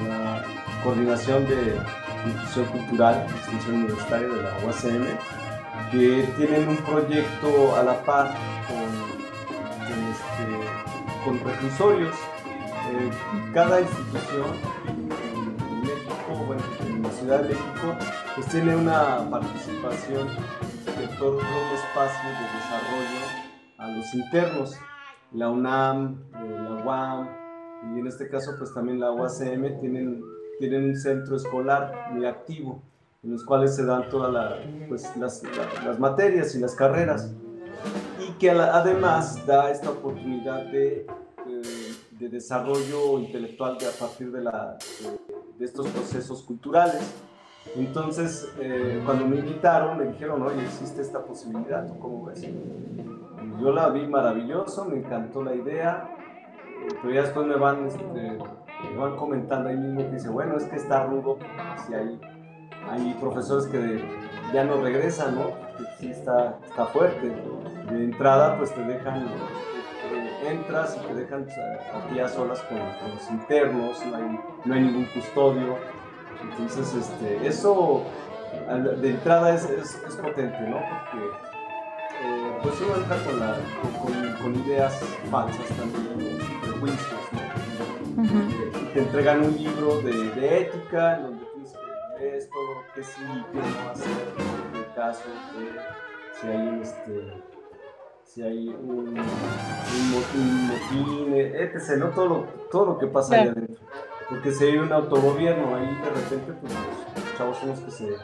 S4: la coordinación de difusión cultural, extensión universitaria de la UACM, que tienen un proyecto a la par con, este, reclusorios. Eh, cada institución Ciudad de México, pues tiene una participación de todo un espacio de desarrollo a los internos, la UNAM, eh, la UAM y en este caso pues también la UACM tienen, tienen un centro escolar muy activo en los cuales se dan todas pues, las, las, materias y las carreras y que además da esta oportunidad de, de, desarrollo intelectual de, a partir de, la, de estos procesos culturales. Entonces, eh, cuando me invitaron, me dijeron, oye, existe esta posibilidad, ¿tú cómo ves? yo la vi maravilloso, me encantó la idea, pero ya después me van, este, me van comentando ahí mismo que dice, bueno, es que está rudo, si hay, hay profesores que ya no regresan, ¿no? Que sí está, está fuerte. De entrada, pues te dejan, eh, entras y te dejan aquí a solas con, los internos, no hay, no hay ningún custodio entonces, este, eso de entrada es, es, potente, ¿no? Porque eh, pues uno entra con, la, con, con, ideas falsas también, prejuicios, ¿no? Te entregan un libro de, de ética en donde tienes que ver todo qué sí qué no hacer en el caso de si hay este si hay un, un, motín, etc. ¿no? Todo lo, todo lo que pasa ahí adentro porque si hay un autogobierno ahí de repente, pues los chavos son los que se,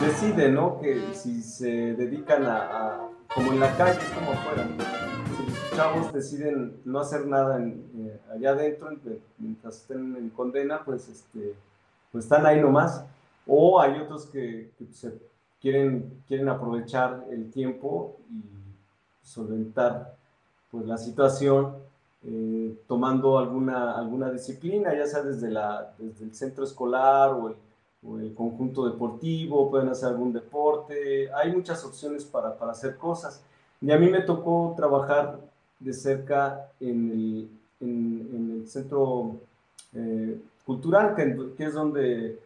S4: deciden, ¿no? Que si se dedican a, como en la calle, es como afuera. Si los chavos deciden no hacer nada eh, allá adentro, mientras estén en condena, pues, este, pues están ahí nomás. O hay otros que, se quieren, quieren aprovechar el tiempo y solventar pues, la situación eh, tomando alguna, alguna disciplina, ya sea desde, la, desde el centro escolar o el, o el, conjunto deportivo, pueden hacer algún deporte, hay muchas opciones para, para, hacer cosas. Y a mí me tocó trabajar de cerca en el, en, el centro eh, cultural, que, que, es donde,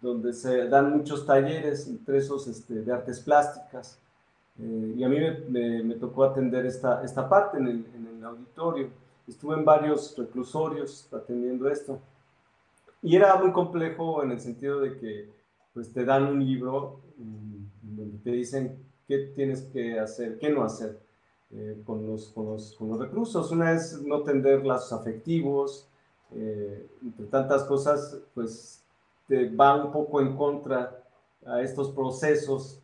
S4: donde se dan muchos talleres, entre esos este, de artes plásticas. Eh, y a mí me, me, tocó atender esta, esta parte en el, en el auditorio estuve en varios reclusorios atendiendo esto. Y era muy complejo en el sentido de que pues te dan un libro mm, donde te dicen qué tienes que hacer, qué no hacer eh, con, los, con, los, con, los, reclusos. Una es no tender lazos afectivos, eh, entre tantas cosas, pues te va un poco en contra a estos procesos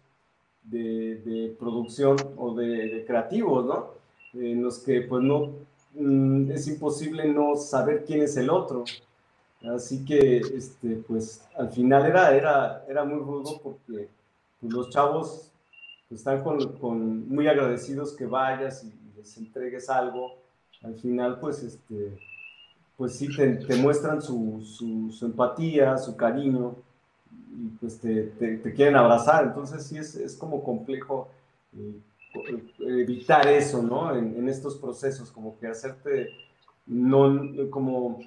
S4: de, de producción o de, de creativos, ¿no? En los que pues no Mm, es imposible no saber quién es el otro. Así que, este, pues, al final era, era, era muy rudo porque pues, los chavos pues, están con, con, muy agradecidos que vayas y les entregues algo. Al final, pues, este, pues sí, te, te muestran su, su, empatía, su cariño y pues te, te, quieren abrazar. Entonces, sí, es, es como complejo. Eh, evitar eso, ¿no? En, estos procesos, como que hacerte, no, como,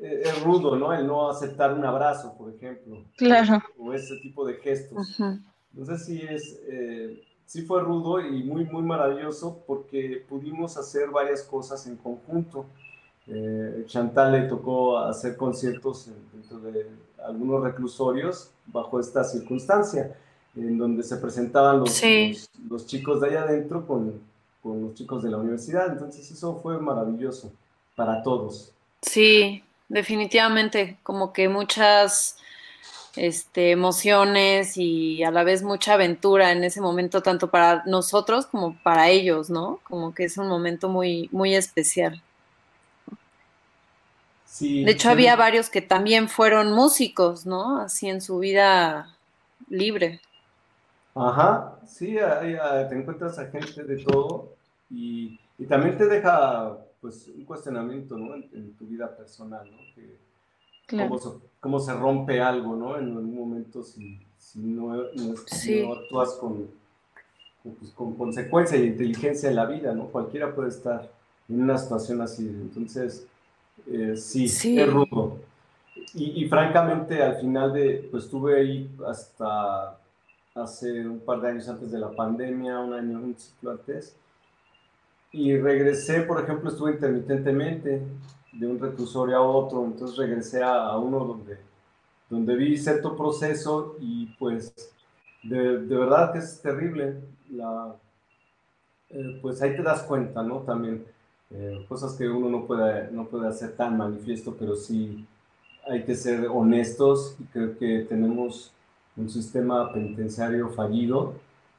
S4: eh, es rudo, ¿no? El no aceptar un abrazo, por ejemplo.
S3: Claro.
S4: O ese tipo de gestos. Entonces sí es, eh, sí fue rudo y muy, muy maravilloso porque pudimos hacer varias cosas en conjunto. Eh, Chantal le tocó hacer conciertos dentro de algunos reclusorios bajo esta circunstancia en donde se presentaban los, los, chicos de allá adentro con, con, los chicos de la universidad. Entonces eso fue maravilloso para todos.
S2: Sí, definitivamente, como que muchas, este, emociones y a la vez mucha aventura en ese momento, tanto para nosotros como para ellos, ¿no? Como que es un momento muy, muy especial.
S4: Sí,
S2: De hecho,
S4: sí.
S2: había varios que también fueron músicos, ¿no? Así en su vida libre.
S4: Ajá, sí, hay- te encuentras a gente de todo y, y también te deja pues un cuestionamiento, ¿no? En, en tu vida personal, ¿no? Que,
S3: Claro.
S4: cómo, se, cómo se rompe algo, ¿no? En algún momento si, si no, no-
S2: Sí.
S4: no actúas con, con, pues, con consecuencia y inteligencia en la vida, ¿no? Cualquiera puede estar en una situación así. Entonces, eh, sí,
S2: Sí.
S4: es rudo. Y, y francamente, al final de, pues estuve ahí hasta hace un par de años antes de la pandemia, un año, un ciclo antes. Y regresé, por ejemplo, estuve intermitentemente de un reclusorio a otro, entonces regresé a, a uno donde, donde vi cierto proceso y pues de, de verdad que es terrible. La, eh, pues ahí te das cuenta, ¿no? También eh, cosas que uno no puede, no puede hacer tan manifiesto, pero sí hay que ser honestos y creo que tenemos un sistema penitenciario fallido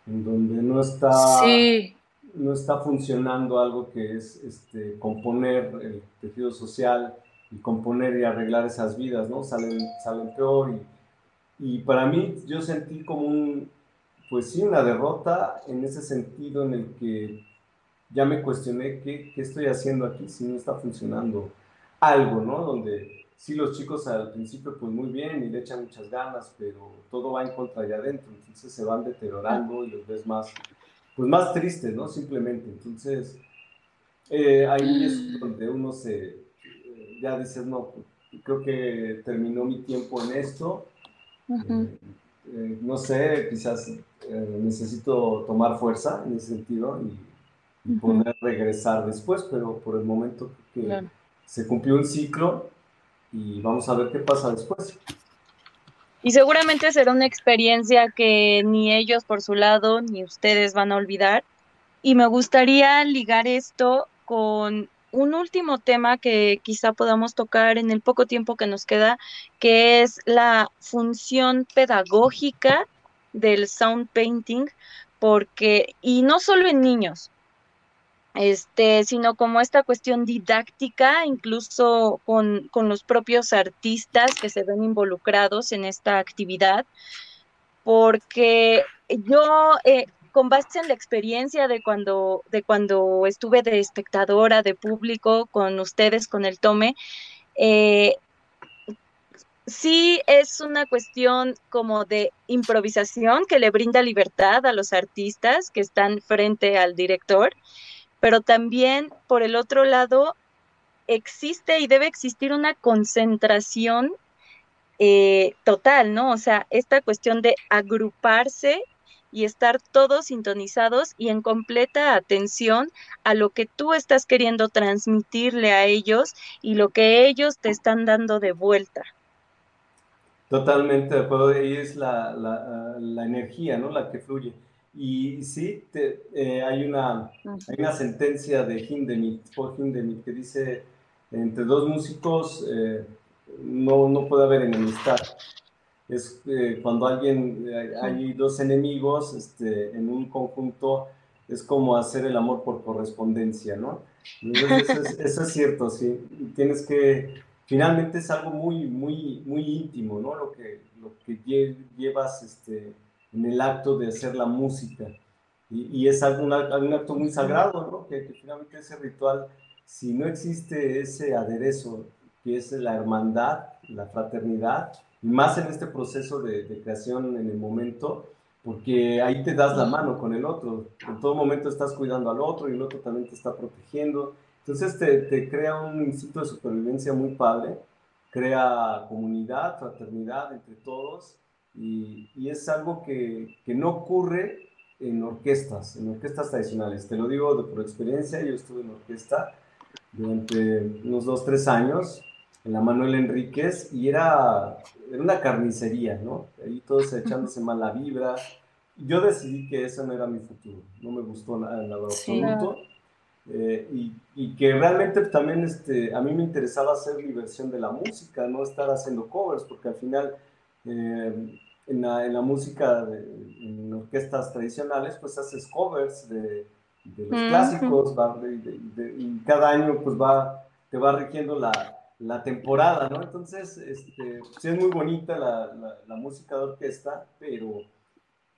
S4: en donde no está
S2: Sí,
S4: no está funcionando algo que es este, componer el tejido social y componer y arreglar esas vidas, ¿no? Salen, salen peor y, y para mí yo sentí como un, pues sí, una derrota en ese sentido en el que ya me cuestioné qué, qué estoy haciendo aquí si no está funcionando algo, ¿no? Donde sí los chicos al principio pues muy bien y le echan muchas ganas, pero todo va en contra de adentro, entonces se van deteriorando y los ves más pues más tristes, ¿no? Simplemente. Entonces, eh, ahí es donde uno se, eh, ya dices, no, creo que terminó mi tiempo en esto.
S3: Ujú.
S4: Eh, eh, no sé, quizás eh, necesito tomar fuerza en ese sentido y, y poder regresar después, pero por el momento que
S3: Claro.
S4: se cumplió un ciclo y vamos a ver qué pasa después.
S3: Y seguramente será una experiencia que ni ellos por su lado ni ustedes van a olvidar. Y me gustaría ligar esto con un último tema que quizá podamos tocar en el poco tiempo que nos queda, que es la función pedagógica del sound painting, porque, y no solo en niños, este, sino como esta cuestión didáctica, incluso con, con los propios artistas que se ven involucrados en esta actividad, porque yo, eh, con base en la experiencia de cuando, de cuando estuve de espectadora, de público, con ustedes, con el Tome, eh, sí es una cuestión como de improvisación que le brinda libertad a los artistas que están frente al director, pero también por el otro lado existe y debe existir una concentración eh, total, ¿no? O sea, esta cuestión de agruparse y estar todos sintonizados y en completa atención a lo que tú estás queriendo transmitirle a ellos y lo que ellos te están dando de vuelta.
S4: Totalmente de acuerdo, ahí es la, la, la energía, ¿no? La que fluye. Y sí, te, eh, hay, una, hay una sentencia de Hindemith, Paul Hindemith, que dice, entre dos músicos eh, no, no puede haber enemistad. Es eh, cuando alguien, eh, hay dos enemigos este, en un conjunto, es como hacer el amor por correspondencia, ¿no? Entonces, eso, es, eso es cierto, sí. Tienes que, finalmente es algo muy, muy, muy íntimo, ¿no? Lo que, lo que llevas este, en el acto de hacer la música. Y, y es algo, un acto muy sagrado, ¿no? Que, que, finalmente ese ritual, si no existe ese aderezo, que es la hermandad, la fraternidad, y más en este proceso de, de creación en el momento, porque ahí te das la mano con el otro, en todo momento estás cuidando al otro y el otro también te está protegiendo. Entonces te, te crea un instinto de supervivencia muy padre, crea comunidad, fraternidad entre todos y, y es algo que, que, no ocurre en orquestas, en orquestas tradicionales. Te lo digo de, por experiencia, yo estuve en orquesta durante unos dos, tres años en la Manuel Enríquez y era, era una carnicería, ¿no? Ahí todos echándose mala vibra. Yo decidí que eso no era mi futuro, no me gustó nada en
S2: Sí.
S4: absoluto. Eh, y, y, que realmente también este, a mí me interesaba hacer mi versión de la música, no estar haciendo covers, porque al final eh, en, la, en, la, música, de, en orquestas tradicionales, pues haces covers de, de los clásicos, va, y cada año pues va, te va rigiendo la, la temporada, ¿no? Entonces, este, sí es muy bonita la, la, la, música de orquesta, pero,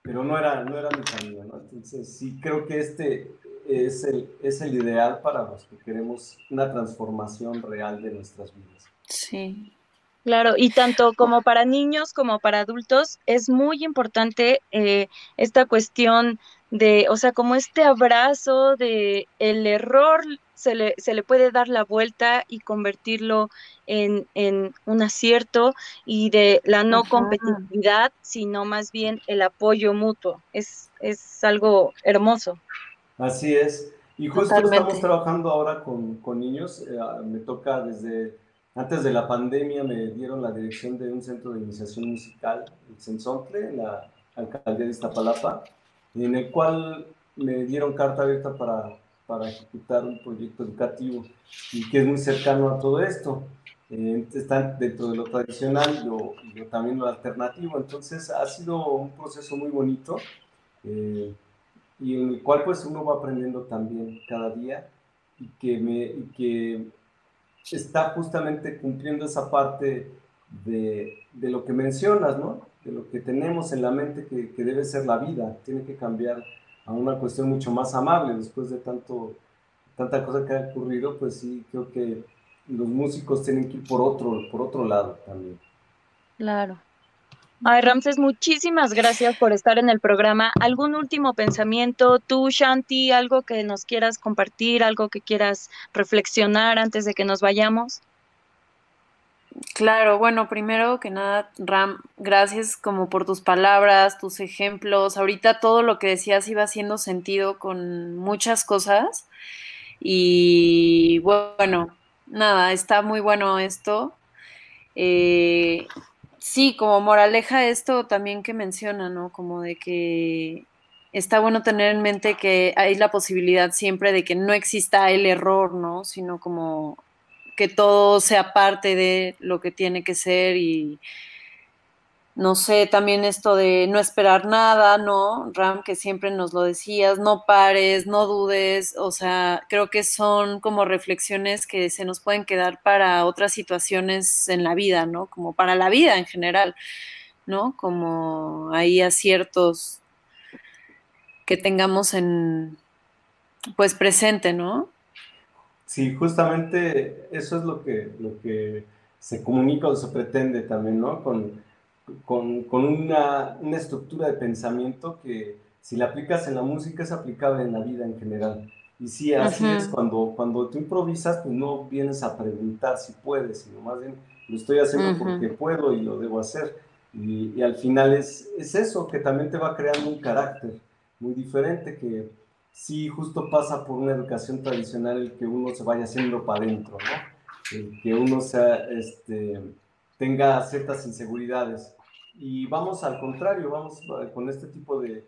S4: pero no, era, no era mi camino, ¿no? Entonces, sí creo que este es el, es el ideal para los que queremos una transformación real de nuestras vidas.
S2: Sí.
S3: Claro, y tanto como para niños como para adultos es muy importante eh, esta cuestión de, o sea, como este abrazo de el error se le, se le puede dar la vuelta y convertirlo en, en un acierto y de la no competitividad, sino más bien el apoyo mutuo. Es, es algo hermoso.
S4: Así es. Y justo estamos trabajando ahora con, con niños. Eh, me toca desde antes de la pandemia me dieron la dirección de un centro de iniciación musical, el Sensontle, en la alcaldía de Iztapalapa, en el cual me dieron carta abierta para, para ejecutar un proyecto educativo y que es muy cercano a todo esto. Eh, está dentro de lo tradicional y, yo, también lo alternativo. Entonces ha sido un proceso muy bonito eh, y en el cual pues uno va aprendiendo también cada día y que, me, y que está justamente cumpliendo esa parte de, de, lo que mencionas, ¿no? De lo que tenemos en la mente que, que, debe ser la vida. Tiene que cambiar a una cuestión mucho más amable después de tanto, tanta cosa que ha ocurrido, pues sí, creo que los músicos tienen que ir por otro, por otro lado también.
S3: Claro. Ay, Ramses, muchísimas gracias por estar en el programa. ¿Algún último pensamiento? Tú, Shanti, algo que nos quieras compartir, algo que quieras reflexionar antes de que nos vayamos?
S2: Claro, bueno, primero que nada, Ram, gracias como por tus palabras, tus ejemplos. Ahorita todo lo que decías iba haciendo sentido con muchas cosas. Y bueno, nada, está muy bueno esto. Eh, sí, como moraleja esto también que menciona, ¿no? Como de que está bueno tener en mente que hay la posibilidad siempre de que no exista el error, ¿no? Sino como que todo sea parte de lo que tiene que ser y no sé, también esto de no esperar nada, ¿no? Ram, que siempre nos lo decías, no pares, no dudes, o sea, creo que son como reflexiones que se nos pueden quedar para otras situaciones en la vida, ¿no? Como para la vida en general, ¿no? Como hay aciertos que tengamos en, pues presente, ¿no?
S4: Sí, justamente eso es lo que, lo que se comunica o se pretende también, ¿no? Con, con, con una, una, estructura de pensamiento que si la aplicas en la música es aplicable en la vida en general. Y sí, así es, cuando, cuando tú improvisas, pues no vienes a preguntar si puedes, sino más bien lo estoy haciendo porque puedo y lo debo hacer. Y, y, al final es, es eso, que también te va creando un carácter muy diferente, que sí justo pasa por una educación tradicional el que uno se vaya haciendo para adentro, ¿no? El que uno sea, este, tenga ciertas inseguridades. Y vamos al contrario, vamos eh, con este tipo de,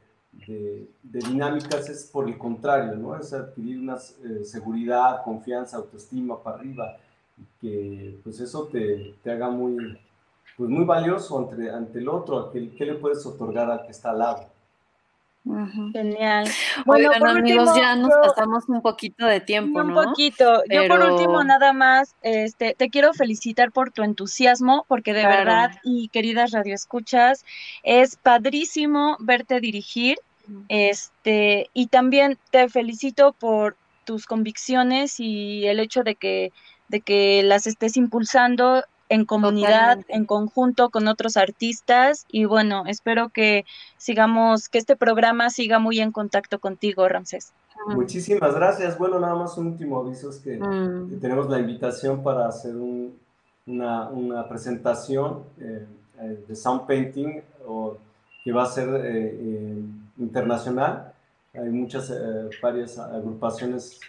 S4: dinámicas, es por el contrario, ¿no? Es adquirir una eh, seguridad, confianza, autoestima para arriba, que pues eso te, haga muy, pues muy valioso ante, ante el otro, ¿qué, ¿qué le puedes otorgar al que está al lado?
S3: Genial.
S2: Bueno, amigos, ya nos pasamos un poquito de tiempo,
S3: ¿no? Un poquito. Yo por último nada más, este, te quiero felicitar por tu entusiasmo, porque de verdad y queridas radioescuchas, es padrísimo verte dirigir, este, y también te felicito por tus convicciones y el hecho de que de que las estés impulsando en comunidad, en conjunto con otros artistas y bueno, espero que sigamos, que este programa siga muy en contacto contigo, Ramsés.
S4: Muchísimas gracias. Bueno, nada más un último aviso es que,
S2: mm.
S4: tenemos la invitación para hacer una, una, presentación eh, eh, de sound painting o, que va a ser eh, internacional. Hay muchas, varias agrupaciones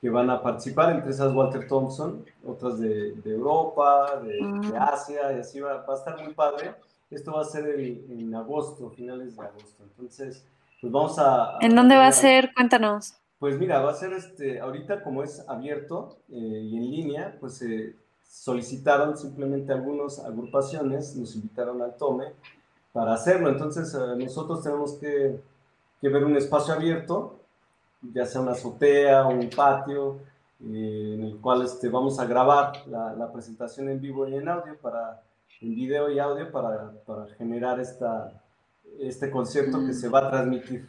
S4: que van a participar, entre esas Walter Thompson, otras de, de Europa, de, de, Asia, y así va, va, a estar muy padre. Esto va a ser en agosto, finales de agosto. Entonces, pues vamos a...
S2: ¿En dónde va a ser? Cuéntanos.
S4: Pues mira, va a ser este, ahorita como es abierto eh, y en línea, pues se solicitaron simplemente algunas agrupaciones, nos invitaron al tome para hacerlo. Entonces eh, nosotros tenemos que, que, ver un espacio abierto, ya sea una azotea o un patio, eh, en el cual este, vamos a grabar la, la, presentación en vivo y en audio, para, en video y audio, para, para generar esta, este concierto que se va a transmitir.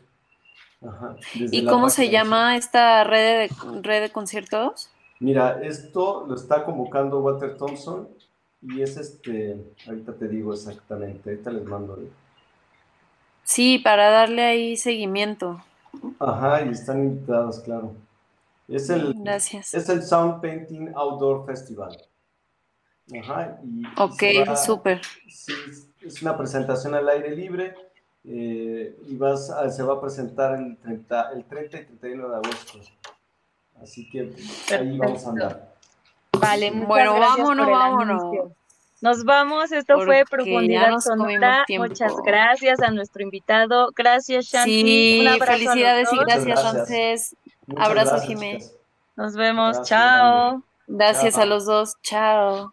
S2: Ajá, ¿Y cómo se llama esta red de, red de conciertos?
S4: Mira, esto lo está convocando Walter Thompson y es este, ahorita te digo exactamente, ahorita les mando.
S2: Sí, para darle ahí seguimiento.
S4: Ajá, y están invitados, claro. Es el,
S2: Gracias.
S4: Es el Sound Painting Outdoor Festival. Ajá, y
S2: ok, súper.
S4: Sí, es una presentación al aire libre eh, y vas se va a presentar el 30, el 30 y 31 de agosto. Así que ahí vamos a andar.
S3: Vale,
S2: bueno, vámonos, vámonos.
S3: Nos vamos, esto fue Profundidad Sonora. Muchas gracias a nuestro invitado. Gracias, Shanti.
S2: Sí, Un abrazo felicidades y gracias, Frances. Abrazo, Jiménez.
S3: Nos vemos, chao.
S2: Gracias a los dos, chao.